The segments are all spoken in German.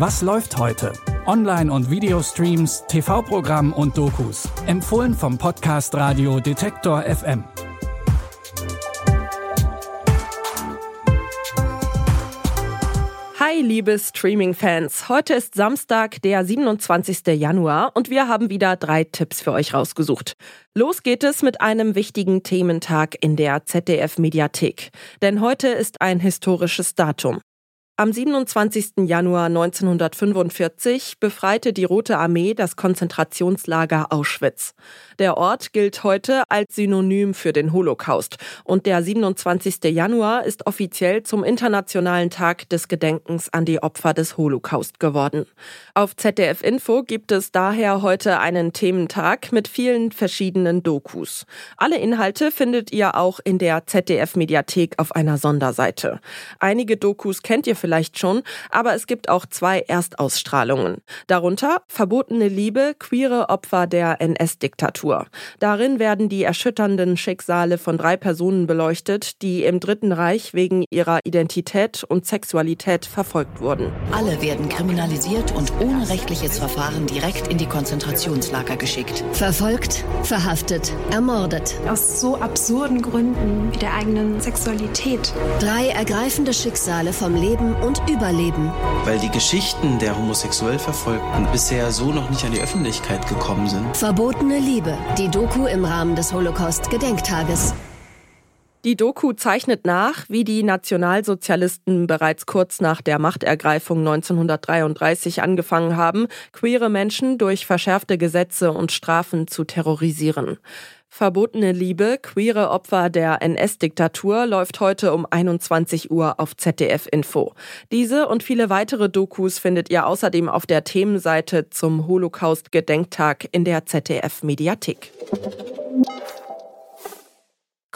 Was läuft heute? Online- und Videostreams, TV-Programm und Dokus. Empfohlen vom Podcast Radio Detektor FM. Hi, liebe Streaming-Fans. Heute ist Samstag, der 27. Januar und wir haben wieder drei Tipps für euch rausgesucht. Los geht es mit einem wichtigen Thementag in der ZDF-Mediathek. Denn heute ist ein historisches Datum. Am 27. Januar 1945 befreite die Rote Armee das Konzentrationslager Auschwitz. Der Ort gilt heute als Synonym für den Holocaust und der 27. Januar ist offiziell zum Internationalen Tag des Gedenkens an die Opfer des Holocaust geworden. Auf ZDF Info gibt es daher heute einen Thementag mit vielen verschiedenen Dokus. Alle Inhalte findet ihr auch in der ZDF Mediathek auf einer Sonderseite. Einige Dokus kennt ihr vielleicht vielleicht schon, aber es gibt auch zwei Erstausstrahlungen. Darunter Verbotene Liebe, queere Opfer der NS-Diktatur. Darin werden die erschütternden Schicksale von drei Personen beleuchtet, die im Dritten Reich wegen ihrer Identität und Sexualität verfolgt wurden. Alle werden kriminalisiert und ohne rechtliches Verfahren direkt in die Konzentrationslager geschickt. Verfolgt, verhaftet, ermordet. Aus so absurden Gründen wie der eigenen Sexualität. Drei ergreifende Schicksale vom Leben und Überleben. Weil die Geschichten der homosexuell Verfolgten bisher so noch nicht an die Öffentlichkeit gekommen sind. Verbotene Liebe, die Doku im Rahmen des Holocaust-Gedenktages. Die Doku zeichnet nach, wie die Nationalsozialisten bereits kurz nach der Machtergreifung 1933 angefangen haben, queere Menschen durch verschärfte Gesetze und Strafen zu terrorisieren. Verbotene Liebe, queere Opfer der NS-Diktatur läuft heute um 21 Uhr auf ZDF Info. Diese und viele weitere Dokus findet ihr außerdem auf der Themenseite zum Holocaust-Gedenktag in der ZDF Mediathek.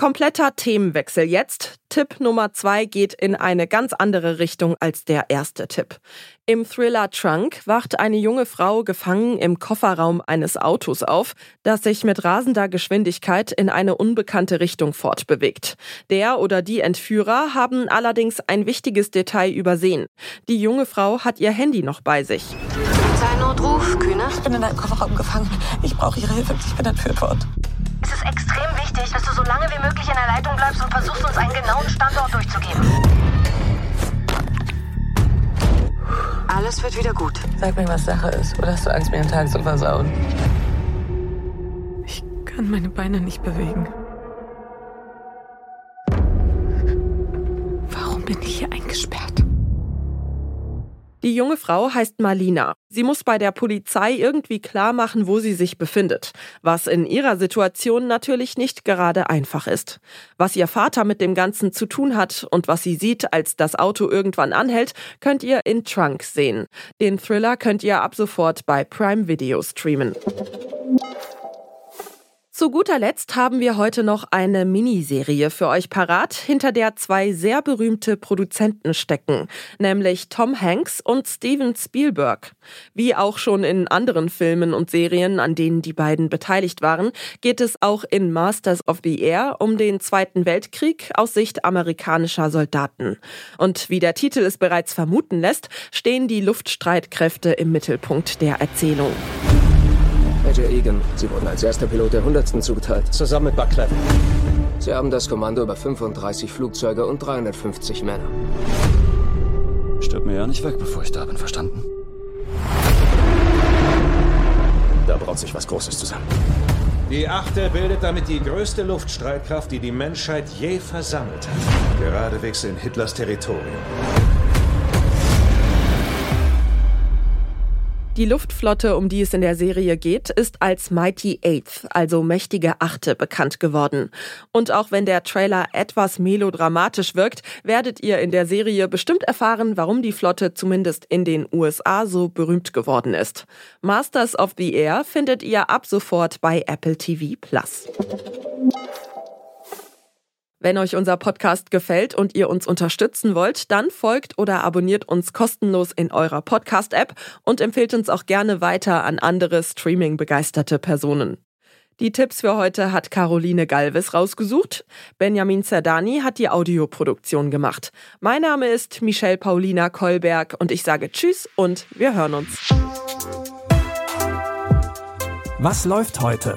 Kompletter Themenwechsel jetzt. Tipp Nummer zwei geht in eine ganz andere Richtung als der erste Tipp. Im Thriller Trunk wacht eine junge Frau gefangen im Kofferraum eines Autos auf, das sich mit rasender Geschwindigkeit in eine unbekannte Richtung fortbewegt. Der oder die Entführer haben allerdings ein wichtiges Detail übersehen. Die junge Frau hat ihr Handy noch bei sich. Notruf, Kühne? Ich bin in einem Kofferraum gefangen. Ich brauche Ihre Hilfe. Ich bin entführt worden. Es ist extrem wichtig, dass du so lange wie möglich in der Leitung bleibst und versuchst, uns einen genauen Standort durchzugeben. Alles wird wieder gut. Sag mir, was Sache ist. Oder hast du Angst, mir den Tag zu versauen? Ich kann meine Beine nicht bewegen. Warum bin ich hier eingesperrt? Die junge Frau heißt Marlina. Sie muss bei der Polizei irgendwie klar machen, wo sie sich befindet, was in ihrer Situation natürlich nicht gerade einfach ist. Was ihr Vater mit dem Ganzen zu tun hat und was sie sieht, als das Auto irgendwann anhält, könnt ihr in Trunk sehen. Den Thriller könnt ihr ab sofort bei Prime Video streamen. Zu guter Letzt haben wir heute noch eine Miniserie für euch parat, hinter der zwei sehr berühmte Produzenten stecken, nämlich Tom Hanks und Steven Spielberg. Wie auch schon in anderen Filmen und Serien, an denen die beiden beteiligt waren, geht es auch in Masters of the Air um den Zweiten Weltkrieg aus Sicht amerikanischer Soldaten. Und wie der Titel es bereits vermuten lässt, stehen die Luftstreitkräfte im Mittelpunkt der Erzählung. Major Egan, Sie wurden als erster Pilot der 100. zugeteilt. Zusammen mit Buck Clevin. Sie haben das Kommando über 35 Flugzeuge und 350 Männer. Stirb mir ja nicht weg, bevor ich da bin, verstanden? Da braut sich was Großes zusammen. Die Achte bildet damit die größte Luftstreitkraft, die die Menschheit je versammelt hat. Geradewegs in Hitlers Territorium. Die Luftflotte, um die es in der Serie geht, ist als Mighty Eighth, also mächtige Achte, bekannt geworden. Und auch wenn der Trailer etwas melodramatisch wirkt, werdet ihr in der Serie bestimmt erfahren, warum die Flotte zumindest in den USA so berühmt geworden ist. Masters of the Air findet ihr ab sofort bei Apple TV Plus. Wenn euch unser Podcast gefällt und ihr uns unterstützen wollt, dann folgt oder abonniert uns kostenlos in eurer Podcast-App und empfehlt uns auch gerne weiter an andere Streaming-begeisterte Personen. Die Tipps für heute hat Caroline Galvis rausgesucht. Benjamin Zerdani hat die Audioproduktion gemacht. Mein Name ist Michelle Paulina Kolberg und ich sage Tschüss und wir hören uns. Was läuft heute?